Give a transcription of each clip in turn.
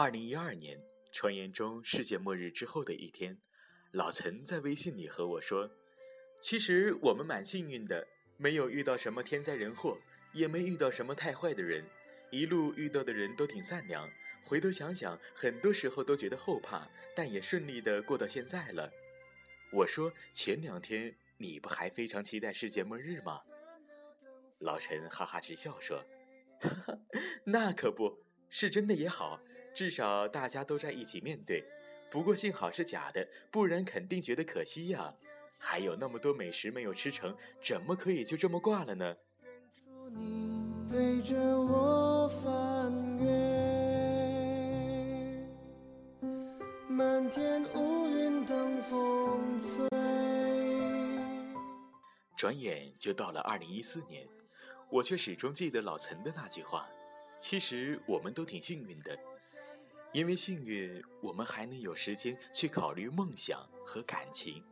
二零一二年，传言中世界末日之后的一天，老陈在微信里和我说：“其实我们蛮幸运的，没有遇到什么天灾人祸，也没遇到什么太坏的人，一路遇到的人都挺善良。回头想想，很多时候都觉得后怕，但也顺利的过到现在了。”我说：“前两天你不还非常期待世界末日吗？”老陈哈哈直笑说：“哈哈，那可不是真的也好，至少大家都在一起面对。不过幸好是假的，不然肯定觉得可惜呀。还有那么多美食没有吃成，怎么可以就这么挂了呢？”满天乌云等风吹。转眼就到了二零一四年。我却始终记得老陈的那句话：“其实我们都挺幸运的，因为幸运，我们还能有时间去考虑梦想和感情，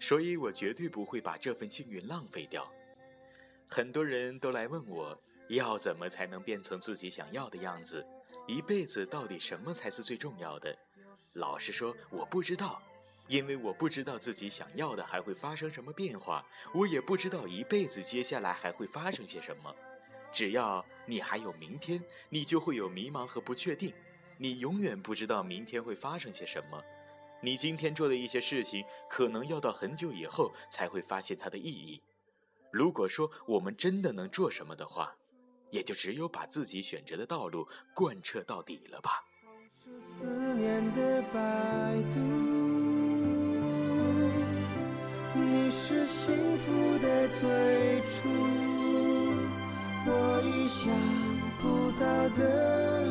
所以我绝对不会把这份幸运浪费掉。”很多人都来问我，要怎么才能变成自己想要的样子？一辈子到底什么才是最重要的？老实说，我不知道。因为我不知道自己想要的还会发生什么变化，我也不知道一辈子接下来还会发生些什么。只要你还有明天，你就会有迷茫和不确定。你永远不知道明天会发生些什么。你今天做的一些事情，可能要到很久以后才会发现它的意义。如果说我们真的能做什么的话，也就只有把自己选择的道路贯彻到底了吧。思念的摆你是幸福的最初，我意想不到的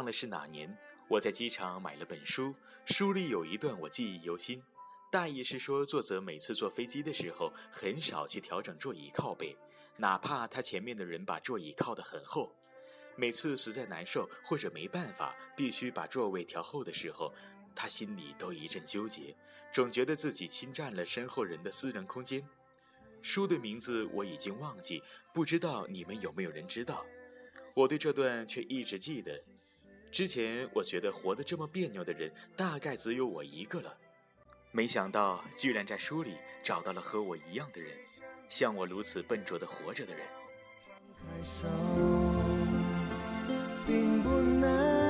忘了是哪年，我在机场买了本书，书里有一段我记忆犹新。大意是说，作者每次坐飞机的时候，很少去调整座椅靠背，哪怕他前面的人把座椅靠得很厚。每次实在难受或者没办法，必须把座位调后的时候。他心里都一阵纠结，总觉得自己侵占了身后人的私人空间。书的名字我已经忘记，不知道你们有没有人知道？我对这段却一直记得。之前我觉得活得这么别扭的人，大概只有我一个了。没想到居然在书里找到了和我一样的人，像我如此笨拙的活着的人。并不难。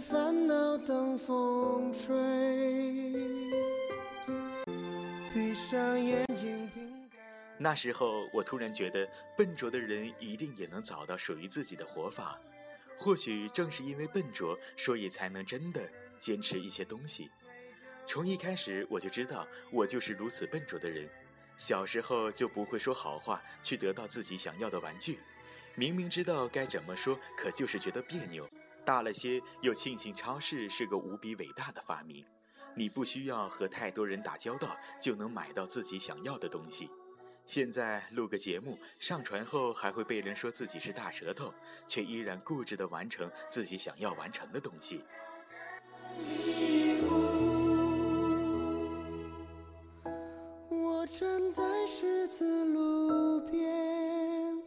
烦恼等风吹。闭上眼睛。那时候，我突然觉得，笨拙的人一定也能找到属于自己的活法。或许正是因为笨拙，所以才能真的坚持一些东西。从一开始，我就知道我就是如此笨拙的人。小时候就不会说好话，去得到自己想要的玩具。明明知道该怎么说，可就是觉得别扭。大了些，又庆幸超市是个无比伟大的发明，你不需要和太多人打交道，就能买到自己想要的东西。现在录个节目，上传后还会被人说自己是大舌头，却依然固执地完成自己想要完成的东西。我站在十字路边，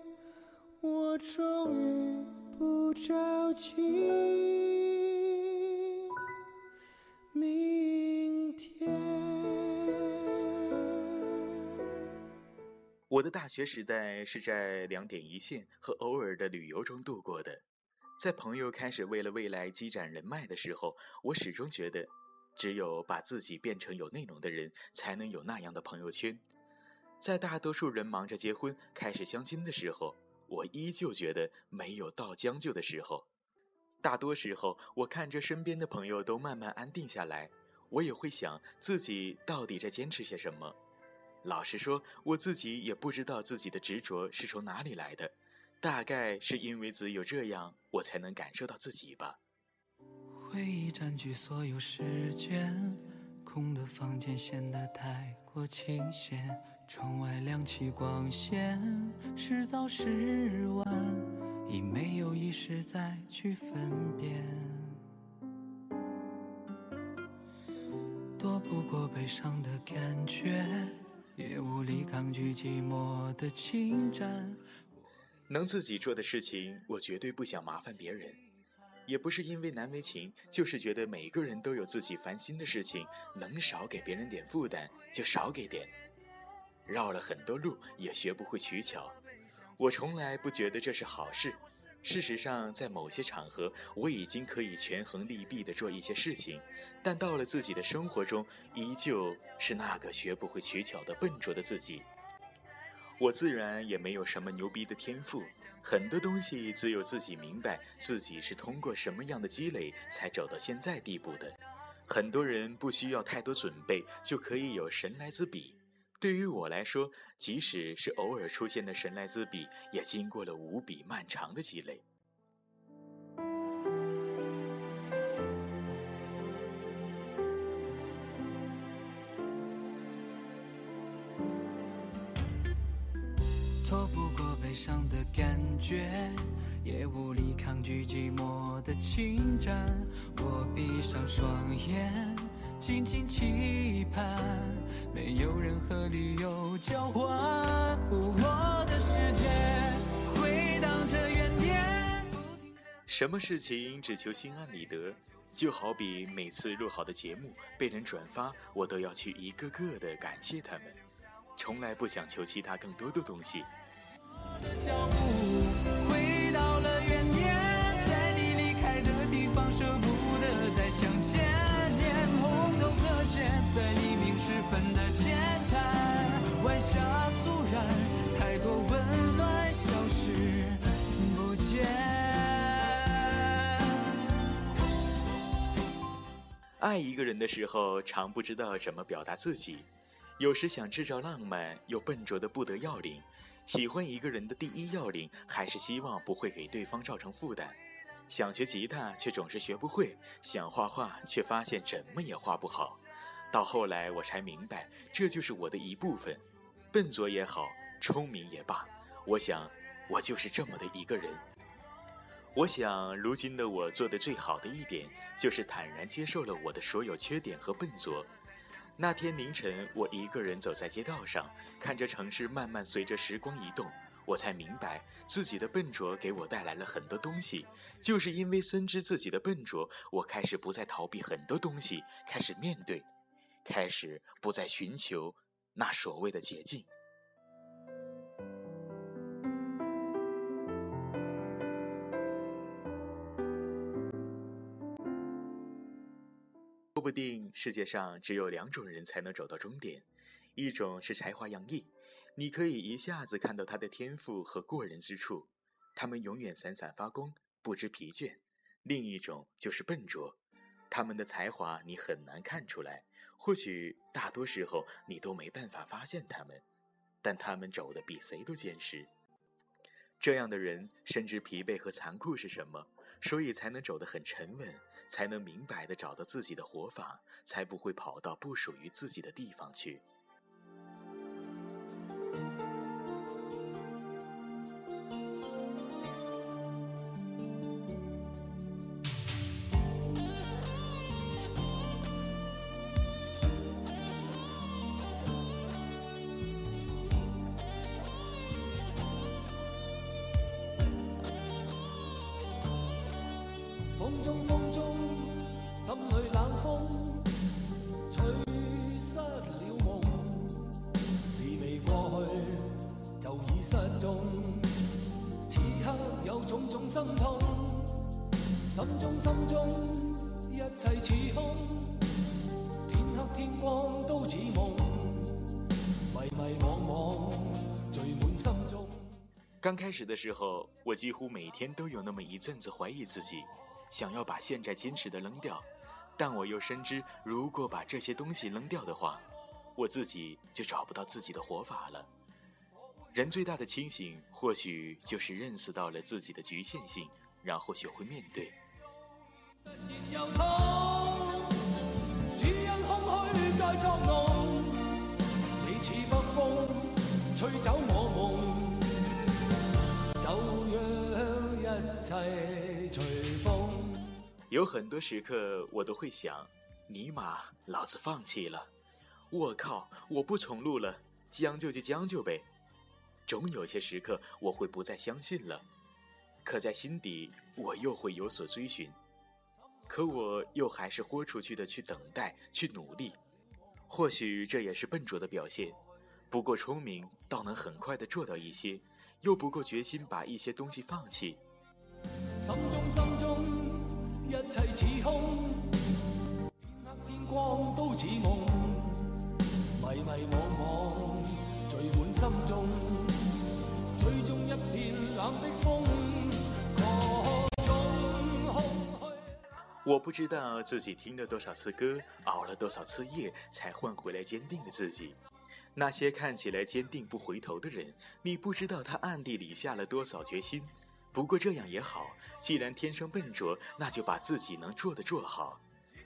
我终于。不着急，我的大学时代是在两点一线和偶尔的旅游中度过的。在朋友开始为了未来积攒人脉的时候，我始终觉得，只有把自己变成有内容的人，才能有那样的朋友圈。在大多数人忙着结婚、开始相亲的时候。我依旧觉得没有到将就的时候。大多时候，我看着身边的朋友都慢慢安定下来，我也会想自己到底在坚持些什么。老实说，我自己也不知道自己的执着是从哪里来的，大概是因为只有这样，我才能感受到自己吧。回忆占据所有时间，空的房间显得太过清闲。窗外亮起光线，是早是晚，已没有意识再去分辨。躲不过悲伤的感觉，也无力抗拒寂寞的侵占。能自己做的事情，我绝对不想麻烦别人。也不是因为难为情，就是觉得每个人都有自己烦心的事情，能少给别人点负担就少给点。绕了很多路，也学不会取巧。我从来不觉得这是好事。事实上，在某些场合，我已经可以权衡利弊地做一些事情，但到了自己的生活中，依旧是那个学不会取巧的笨拙的自己。我自然也没有什么牛逼的天赋，很多东西只有自己明白自己是通过什么样的积累才走到现在地步的。很多人不需要太多准备就可以有神来之笔，对于我来说，即使是偶尔出现的神来之笔，也经过了无比漫长的积累。伤的感觉，也无力抗拒寂寞的侵占。我闭上双眼，静静期盼，没有任何理由交换。我的世界回荡着原点。什么事情只求心安理得，就好比每次录好的节目被人转发，我都要去一个个的感谢他们，从来不想求其他更多的东西。我的脚步分的浅滩，晚霞肃然，太多温暖消失不见。爱一个人的时候，常不知道怎么表达自己，有时想制造浪漫，又笨拙的不得要领。喜欢一个人的第一要领，还是希望不会给对方造成负担。想学吉他，却总是学不会；想画画，却发现怎么也画不好。到后来，我才明白，这就是我的一部分。笨拙也好，聪明也罢，我想，我就是这么的一个人。我想，如今的我做的最好的一点，就是坦然接受了我的所有缺点和笨拙。那天凌晨，我一个人走在街道上，看着城市慢慢随着时光移动，我才明白自己的笨拙给我带来了很多东西。就是因为深知自己的笨拙，我开始不再逃避很多东西，开始面对，开始不再寻求那所谓的捷径。说不定世界上只有两种人才能走到终点，一种是才华洋溢，你可以一下子看到他的天赋和过人之处，他们永远闪闪发光，不知疲倦；另一种就是笨拙，他们的才华你很难看出来，或许大多时候你都没办法发现他们，但他们走的比谁都坚实。这样的人深知疲惫和残酷是什么。所以才能走得很沉稳，才能明白的找到自己的活法，才不会跑到不属于自己的地方去。失踪，此刻有重重心痛，心中心中一切似空，天黑天光都似梦，迷迷惘惘聚满心中刚开始的时候，我几乎每天都有那么一阵子怀疑自己，想要把现在坚持的扔掉，但我又深知，如果把这些东西扔掉的话，我自己就找不到自己的活法了。人最大的清醒，或许就是认识到了自己的局限性，然后学会面对。有很多时刻，我都会想：尼玛，老子放弃了！我靠，我不重录了！将就就将就呗。总有些时刻我会不再相信了，可在心底我又会有所追寻，可我又还是豁出去的去等待，去努力。或许这也是笨拙的表现，不够聪明，倒能很快的做到一些，又不够决心把一些东西放弃。心中心中一切似空，天黑天光都似梦，迷迷惘惘聚满心中，我不知道自己听了多少次歌，熬了多少次夜，才换回来坚定的自己。那些看起来坚定不回头的人，你不知道他暗地里下了多少决心。不过这样也好，既然天生笨拙，那就把自己能做的做好。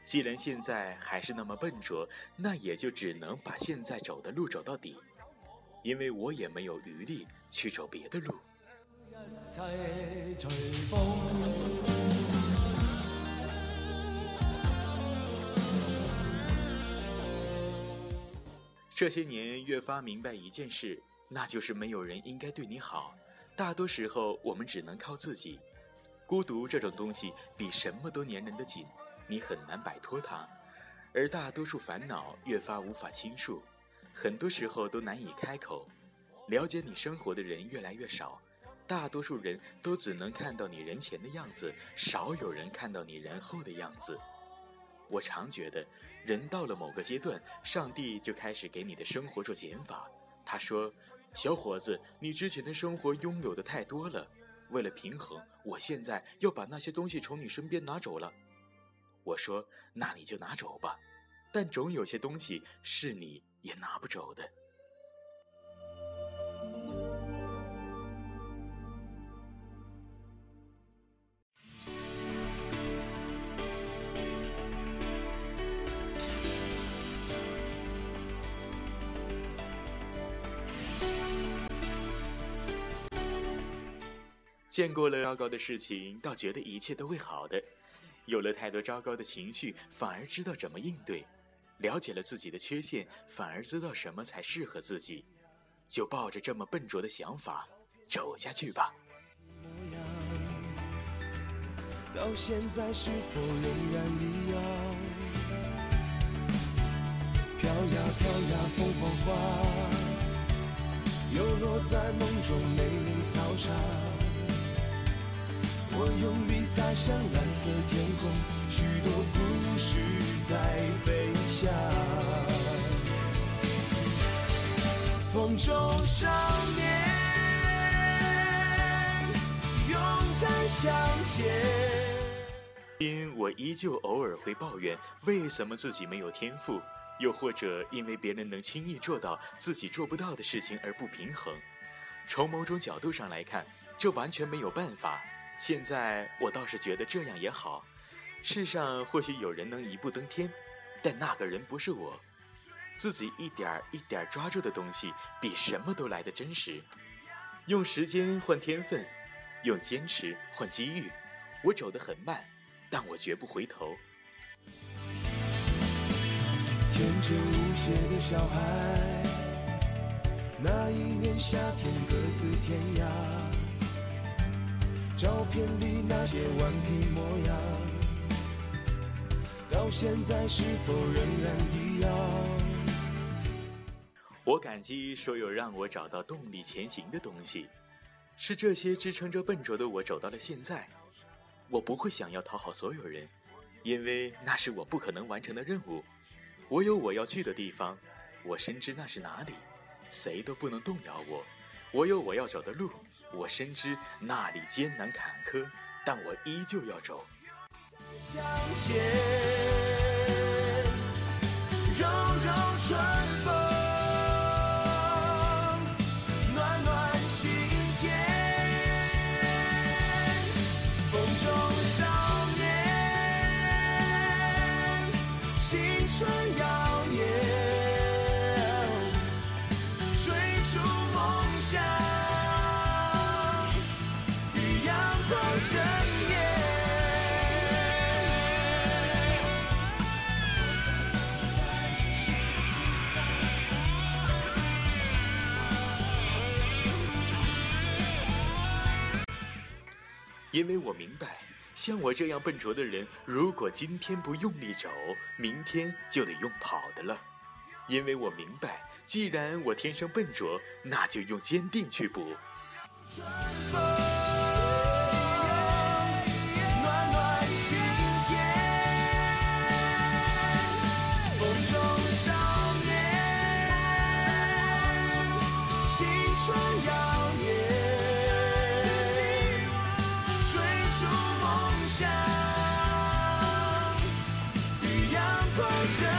既然现在还是那么笨拙，那也就只能把现在走的路走到底。因为我也没有余力去走别的路。这些年越发明白一件事，那就是没有人应该对你好。大多时候，我们只能靠自己。孤独这种东西比什么都粘人的紧，你很难摆脱它。而大多数烦恼越发无法倾诉，很多时候都难以开口。了解你生活的人越来越少，大多数人都只能看到你人前的样子，少有人看到你人后的样子。我常觉得，人到了某个阶段，上帝就开始给你的生活做减法。他说：“小伙子，你之前的生活拥有的太多了，为了平衡，我现在要把那些东西从你身边拿走了。”我说：“那你就拿走吧，但总有些东西是你也拿不走的。”见过了糟糕的事情，倒觉得一切都会好的；有了太多糟糕的情绪，反而知道怎么应对；了解了自己的缺陷，反而知道什么才适合自己。就抱着这么笨拙的想法走下去吧。到现在是否仍然一样？飘呀飘呀，凤凰花，又落在梦中美丽操场。我用力洒向蓝色天空，许多故事在飞翔。风中少年，勇敢向前。因我依旧偶尔会抱怨，为什么自己没有天赋，又或者因为别人能轻易做到自己做不到的事情而不平衡。从某种角度上来看，这完全没有办法。现在我倒是觉得这样也好，世上或许有人能一步登天，但那个人不是我。自己一点一点抓住的东西，比什么都来得真实。用时间换天分，用坚持换机遇。我走得很慢，但我绝不回头。天真无邪的小孩，那一年夏天各自天涯。照片里那些顽皮模样，到现在是否仍然一样？我感激所有让我找到动力前行的东西，是这些支撑着笨拙的我走到了现在。我不会想要讨好所有人，因为那是我不可能完成的任务。我有我要去的地方，我深知那是哪里，谁都不能动摇我。我有我要走的路，我深知那里艰难坎坷，但我依旧要走。向前，柔柔春风。春。因为我明白，像我这样笨拙的人，如果今天不用力走，明天就得用跑的了。因为我明白，既然我天生笨拙，那就用坚定去补。Georgia.